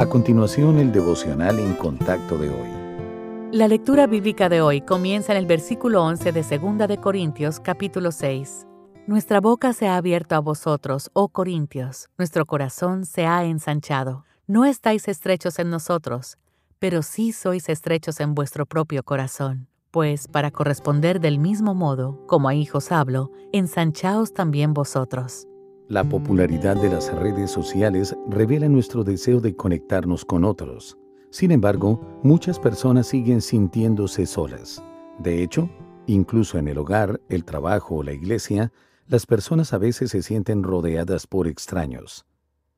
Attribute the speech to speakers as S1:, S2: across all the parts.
S1: A continuación, el devocional en contacto de hoy.
S2: La lectura bíblica de hoy comienza en el versículo 11 de 2 de Corintios, capítulo 6. Nuestra boca se ha abierto a vosotros, oh Corintios, nuestro corazón se ha ensanchado. No estáis estrechos en nosotros, pero sí sois estrechos en vuestro propio corazón. Pues para corresponder del mismo modo, como a hijos hablo, ensanchaos también vosotros.
S1: La popularidad de las redes sociales revela nuestro deseo de conectarnos con otros. Sin embargo, muchas personas siguen sintiéndose solas. De hecho, incluso en el hogar, el trabajo o la iglesia, las personas a veces se sienten rodeadas por extraños.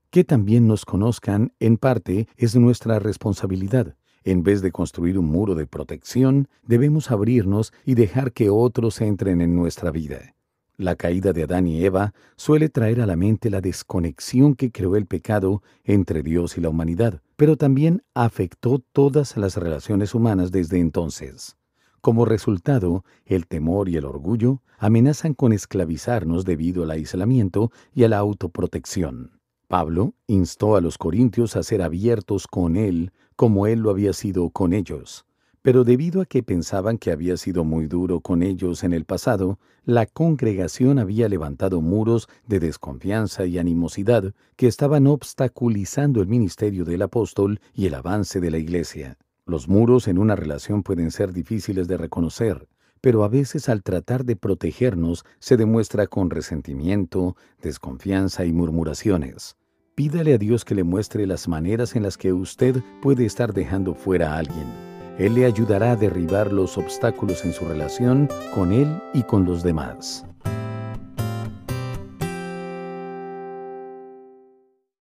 S1: Que también nos conozcan, en parte, es nuestra responsabilidad. En vez de construir un muro de protección, debemos abrirnos y dejar que otros entren en nuestra vida. La caída de Adán y Eva suele traer a la mente la desconexión que creó el pecado entre Dios y la humanidad, pero también afectó todas las relaciones humanas desde entonces. Como resultado, el temor y el orgullo amenazan con esclavizarnos debido al aislamiento y a la autoprotección. Pablo instó a los corintios a ser abiertos con él como él lo había sido con ellos. Pero debido a que pensaban que había sido muy duro con ellos en el pasado, la congregación había levantado muros de desconfianza y animosidad que estaban obstaculizando el ministerio del apóstol y el avance de la iglesia. Los muros en una relación pueden ser difíciles de reconocer, pero a veces al tratar de protegernos se demuestra con resentimiento, desconfianza y murmuraciones. Pídale a Dios que le muestre las maneras en las que usted puede estar dejando fuera a alguien él le ayudará a derribar los obstáculos en su relación con Él y con los demás.